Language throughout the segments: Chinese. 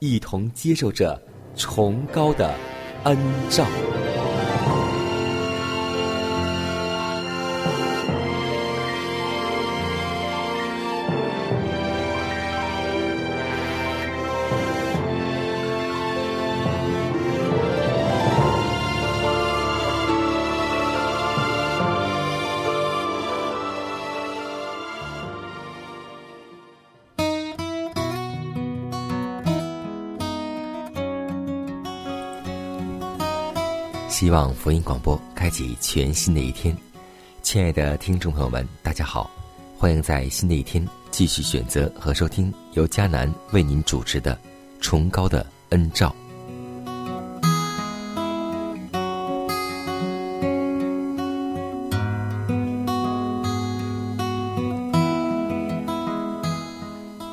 一同接受着崇高的恩照。希望福音广播开启全新的一天，亲爱的听众朋友们，大家好，欢迎在新的一天继续选择和收听由迦南为您主持的《崇高的恩照》。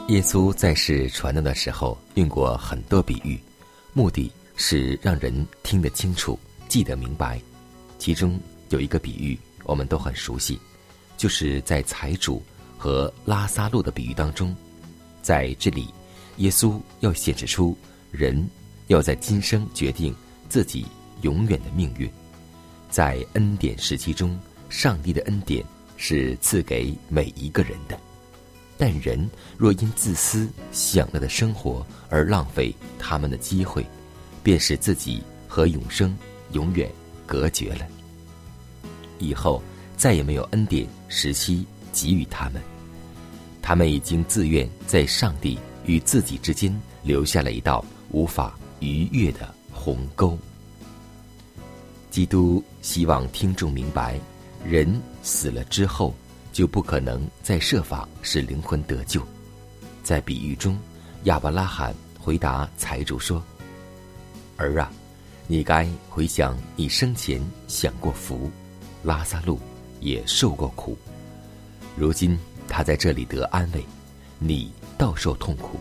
耶稣在世传道的时候用过很多比喻，目的是让人听得清楚。记得明白，其中有一个比喻我们都很熟悉，就是在财主和拉萨路的比喻当中，在这里，耶稣要显示出人要在今生决定自己永远的命运。在恩典时期中，上帝的恩典是赐给每一个人的，但人若因自私享乐的生活而浪费他们的机会，便使自己和永生。永远隔绝了，以后再也没有恩典时期给予他们，他们已经自愿在上帝与自己之间留下了一道无法逾越的鸿沟。基督希望听众明白，人死了之后就不可能再设法使灵魂得救。在比喻中，亚伯拉罕回答财主说：“儿啊。”你该回想你生前享过福，拉萨路也受过苦，如今他在这里得安慰，你倒受痛苦。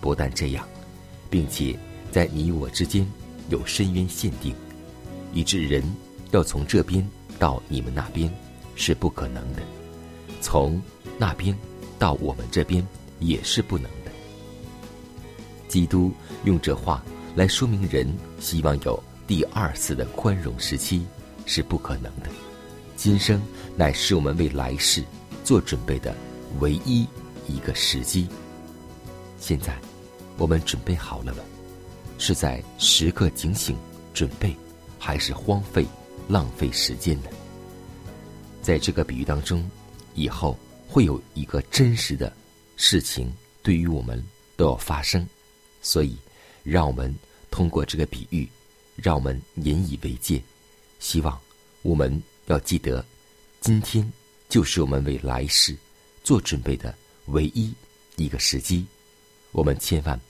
不但这样，并且在你我之间有深渊限定，以致人要从这边到你们那边是不可能的，从那边到我们这边也是不能的。基督用这话。来说明人希望有第二次的宽容时期是不可能的，今生乃是我们为来世做准备的唯一一个时机。现在，我们准备好了吗？是在时刻警醒准备，还是荒废浪费时间呢？在这个比喻当中，以后会有一个真实的事情对于我们都要发生，所以让我们。通过这个比喻，让我们引以为戒。希望我们要记得，今天就是我们为来世做准备的唯一一个时机。我们千万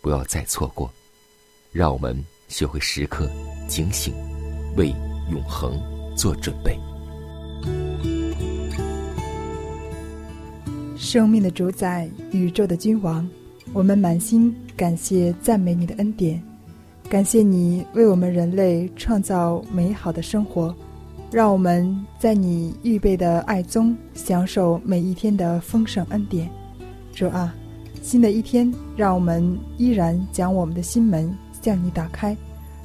不要再错过。让我们学会时刻警醒，为永恒做准备。生命的主宰，宇宙的君王，我们满心感谢赞美你的恩典。感谢你为我们人类创造美好的生活，让我们在你预备的爱中享受每一天的丰盛恩典。主啊，新的一天，让我们依然将我们的心门向你打开，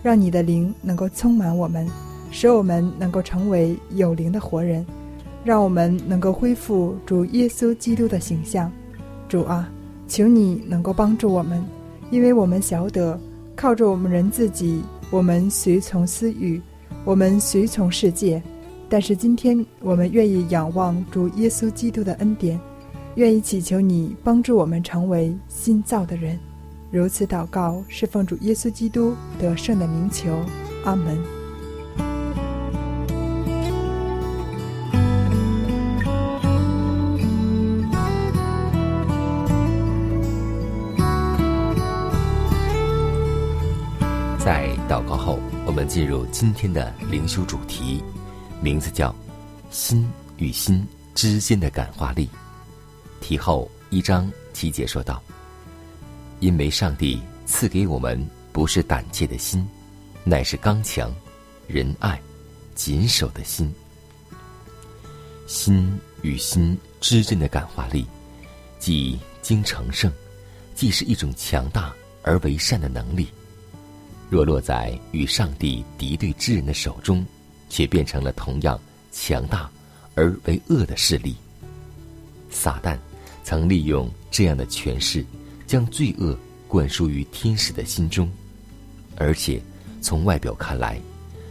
让你的灵能够充满我们，使我们能够成为有灵的活人，让我们能够恢复主耶稣基督的形象。主啊，求你能够帮助我们，因为我们晓得，靠着我们人自己，我们随从私欲，我们随从世界。但是今天，我们愿意仰望主耶稣基督的恩典，愿意祈求你帮助我们成为新造的人。如此祷告，是奉主耶稣基督得胜的名求。阿门。进入今天的灵修主题，名字叫“心与心之间的感化力”。题后一章七节说道：“因为上帝赐给我们不是胆怯的心，乃是刚强、仁爱、谨守的心。心与心之间的感化力，即经成圣，既是一种强大而为善的能力。”若落在与上帝敌对之人的手中，却变成了同样强大而为恶的势力。撒旦曾利用这样的权势，将罪恶灌输于天使的心中，而且从外表看来，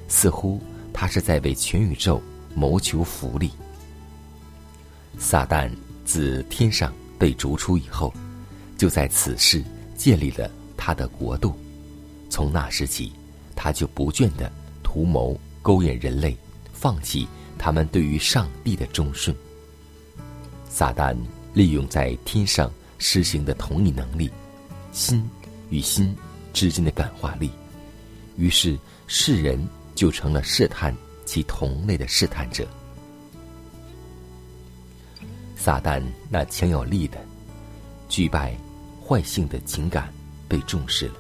似乎他是在为全宇宙谋求福利。撒旦自天上被逐出以后，就在此世建立了他的国度。从那时起，他就不倦的图谋勾引人类，放弃他们对于上帝的忠顺。撒旦利用在天上施行的同一能力，心与心之间的感化力，于是世人就成了试探其同类的试探者。撒旦那强有力的惧败坏性的情感被重视了。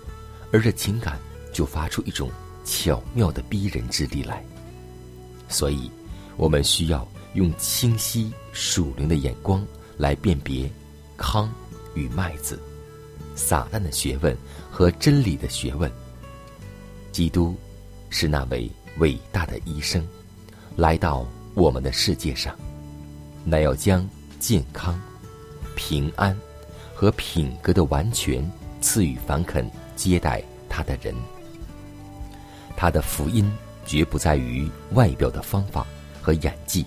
而这情感就发出一种巧妙的逼人之力来，所以，我们需要用清晰属灵的眼光来辨别糠与麦子、撒旦的学问和真理的学问。基督是那位伟大的医生，来到我们的世界上，乃要将健康、平安和品格的完全赐予凡肯。接待他的人，他的福音绝不在于外表的方法和演技，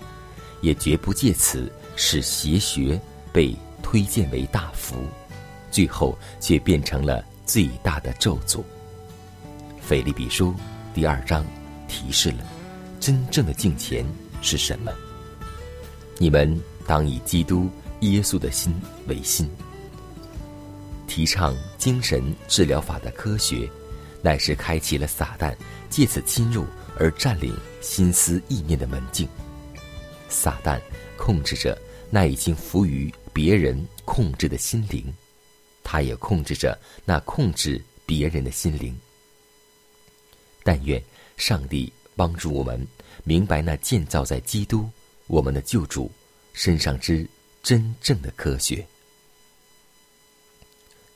也绝不借此使邪学被推荐为大福，最后却变成了最大的咒诅。腓利比书第二章提示了真正的敬虔是什么？你们当以基督耶稣的心为心。提倡精神治疗法的科学，乃是开启了撒旦借此侵入而占领心思意念的门径。撒旦控制着那已经服于别人控制的心灵，他也控制着那控制别人的心灵。但愿上帝帮助我们明白那建造在基督我们的救主身上之真正的科学。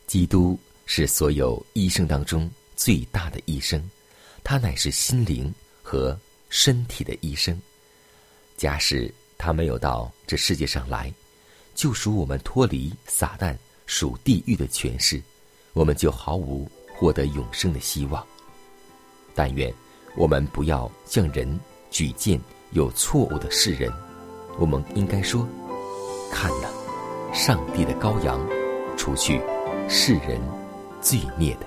基督是所有医生当中最大的医生，他乃是心灵和身体的医生。假使他没有到这世界上来，就属我们脱离撒旦属地狱的权势，我们就毫无获得永生的希望。但愿我们不要向人举荐有错误的世人，我们应该说：看呐，上帝的羔羊，除去。世人罪孽的，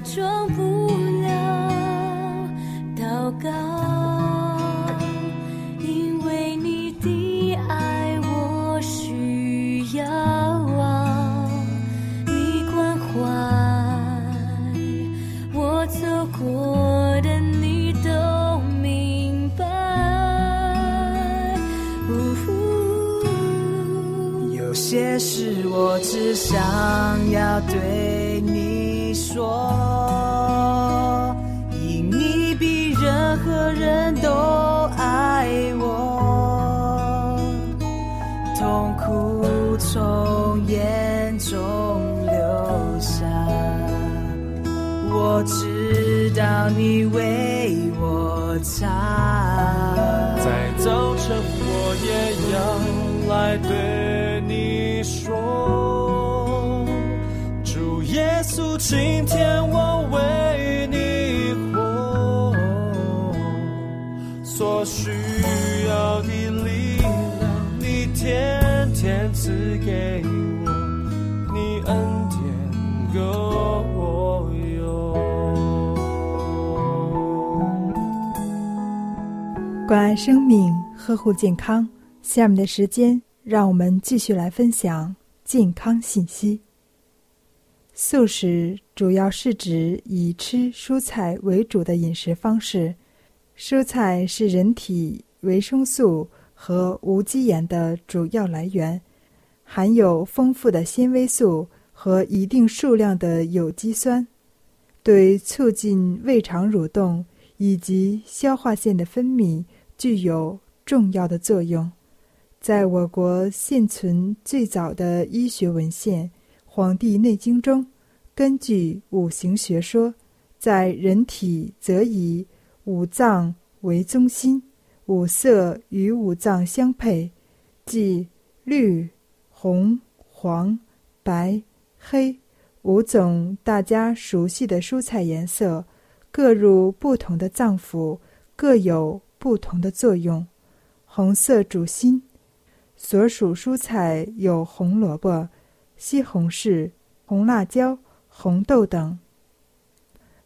装稣，今天我为你活，所需要的力量，你天天赐给我，你恩典够。关爱生命，呵护健康。下面的时间，让我们继续来分享健康信息。素食主要是指以吃蔬菜为主的饮食方式。蔬菜是人体维生素和无机盐的主要来源，含有丰富的纤维素和一定数量的有机酸，对促进胃肠蠕动以及消化腺的分泌具有重要的作用。在我国现存最早的医学文献《黄帝内经》中，根据五行学说，在人体则以五脏为中心，五色与五脏相配，即绿、红、黄、白、黑五种大家熟悉的蔬菜颜色，各入不同的脏腑，各有不同的作用。红色主心。所属蔬菜有红萝卜、西红柿、红辣椒、红豆等。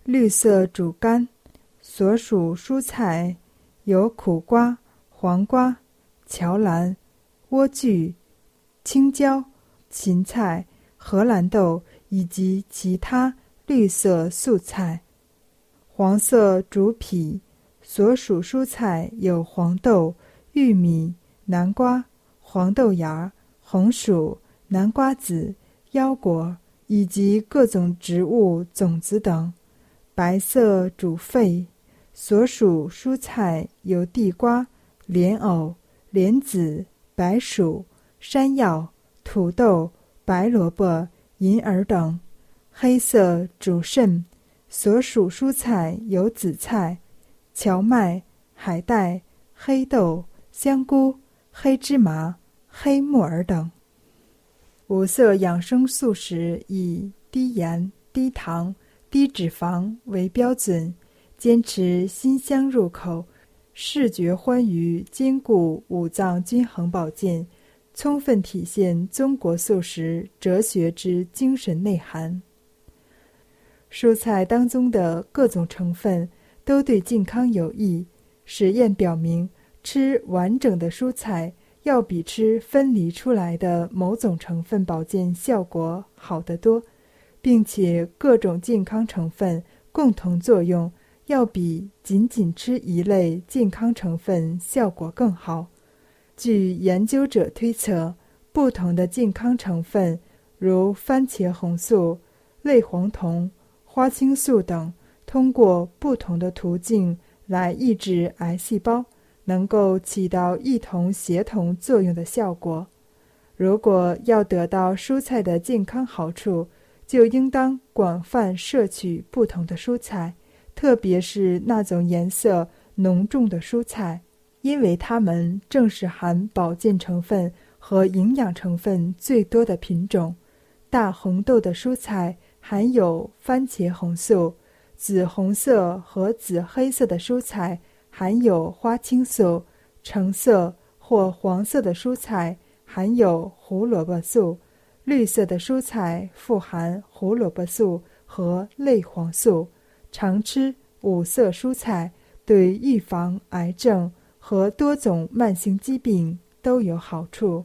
绿色主干，所属蔬菜有苦瓜、黄瓜、荞兰、莴苣、青椒、芹菜、荷兰豆以及其他绿色素菜。黄色主脾，所属蔬菜有黄豆、玉米、南瓜。黄豆芽、红薯、南瓜子、腰果以及各种植物种子等。白色主肺，所属蔬菜有地瓜、莲藕、莲子、白薯、山药、土豆、白萝卜、银耳等。黑色主肾，所属蔬菜有紫菜、荞麦、海带、黑豆、香菇、黑芝麻。黑木耳等。五色养生素食以低盐、低糖、低脂肪为标准，坚持辛香入口、视觉欢愉，兼顾五脏均衡保健，充分体现中国素食哲学之精神内涵。蔬菜当中的各种成分都对健康有益。实验表明，吃完整的蔬菜。要比吃分离出来的某种成分保健效果好得多，并且各种健康成分共同作用要比仅仅吃一类健康成分效果更好。据研究者推测，不同的健康成分如番茄红素、类黄酮、花青素等，通过不同的途径来抑制癌细胞。能够起到一同协同作用的效果。如果要得到蔬菜的健康好处，就应当广泛摄取不同的蔬菜，特别是那种颜色浓重的蔬菜，因为它们正是含保健成分和营养成分最多的品种。大红豆的蔬菜含有番茄红素，紫红色和紫黑色的蔬菜。含有花青素，橙色或黄色的蔬菜含有胡萝卜素，绿色的蔬菜富含胡萝卜素和类黄素。常吃五色蔬菜，对预防癌症和多种慢性疾病都有好处。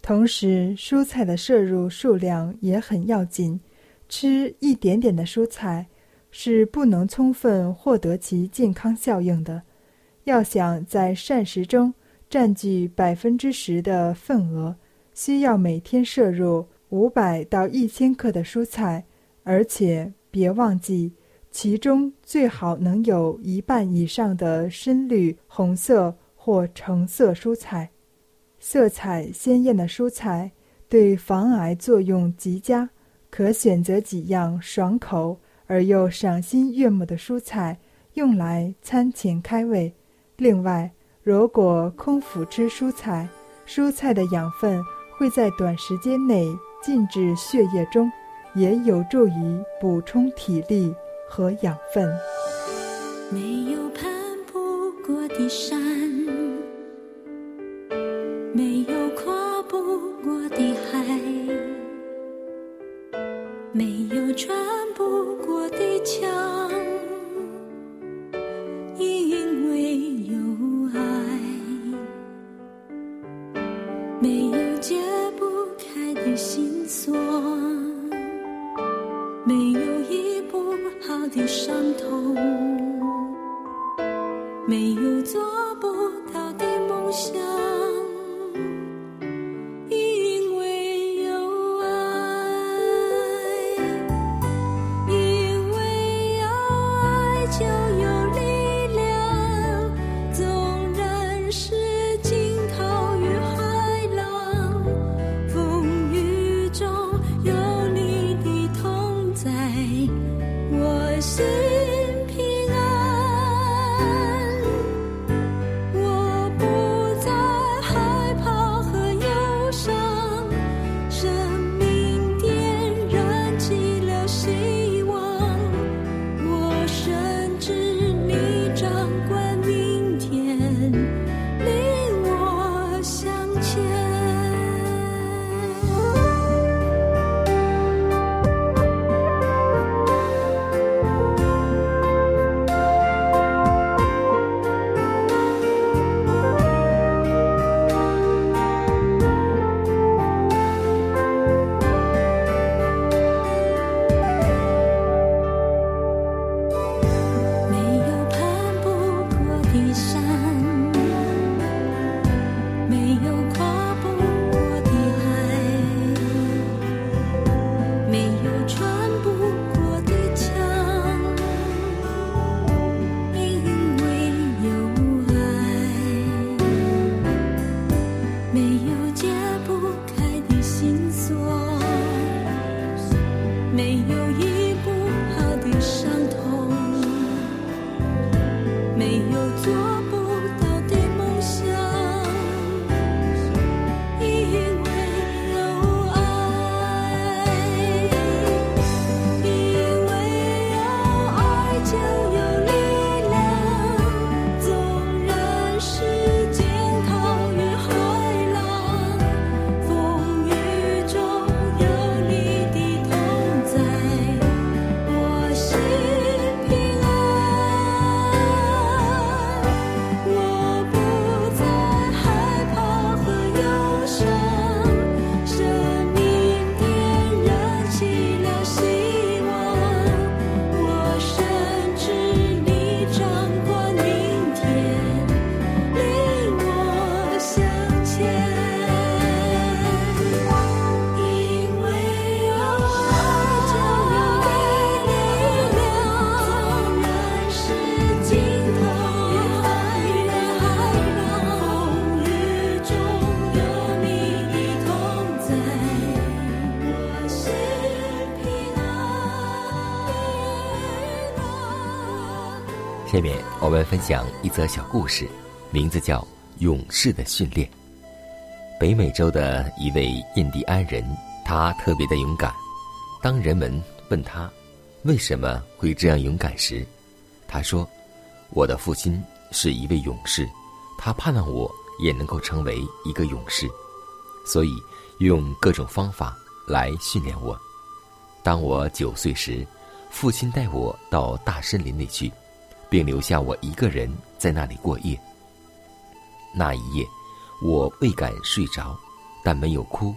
同时，蔬菜的摄入数量也很要紧，吃一点点的蔬菜。是不能充分获得其健康效应的。要想在膳食中占据百分之十的份额，需要每天摄入五百到一千克的蔬菜，而且别忘记，其中最好能有一半以上的深绿、红色或橙色蔬菜。色彩鲜艳的蔬菜对防癌作用极佳，可选择几样爽口。而又赏心悦目的蔬菜，用来餐前开胃。另外，如果空腹吃蔬菜，蔬菜的养分会在短时间内进至血液中，也有助于补充体力和养分。没有攀不过的山，会心酸，没有医不好的伤痛，没有做不到。下分享一则小故事，名字叫《勇士的训练》。北美洲的一位印第安人，他特别的勇敢。当人们问他为什么会这样勇敢时，他说：“我的父亲是一位勇士，他盼望我也能够成为一个勇士，所以用各种方法来训练我。当我九岁时，父亲带我到大森林里去。”并留下我一个人在那里过夜。那一夜，我未敢睡着，但没有哭。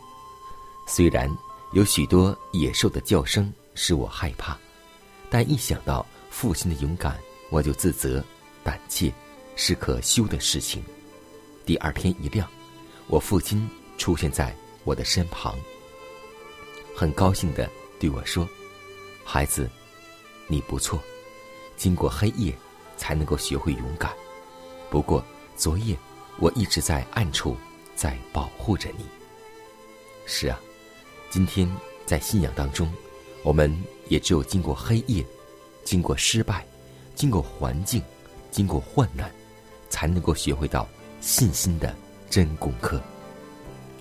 虽然有许多野兽的叫声使我害怕，但一想到父亲的勇敢，我就自责、胆怯，是可羞的事情。第二天一亮，我父亲出现在我的身旁，很高兴的对我说：“孩子，你不错。”经过黑夜，才能够学会勇敢。不过昨夜，我一直在暗处在保护着你。是啊，今天在信仰当中，我们也只有经过黑夜，经过失败，经过环境，经过患难，才能够学会到信心的真功课。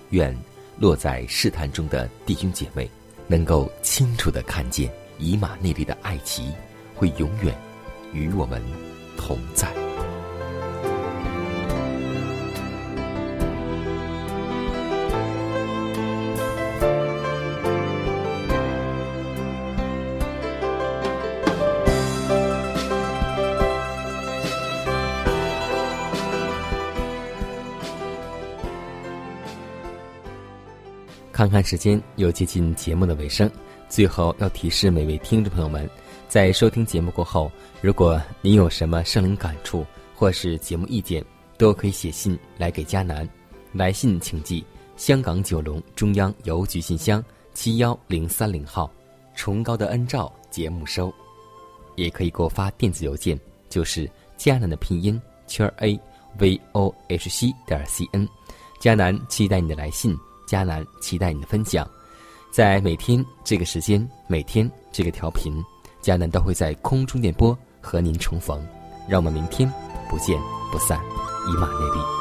愿落在试探中的弟兄姐妹，能够清楚的看见以马内利的爱旗会永远。与我们同在。看看时间，又接近节目的尾声，最后要提示每位听众朋友们。在收听节目过后，如果您有什么生灵感触或是节目意见，都可以写信来给佳南。来信请寄香港九龙中央邮局信箱七幺零三零号，崇高的恩照节目收。也可以给我发电子邮件，就是佳南的拼音圈 a v o h c 点 c n。佳南期待你的来信，佳南期待你的分享。在每天这个时间，每天这个调频，佳南都会在空中电波和您重逢。让我们明天不见不散，以马内利。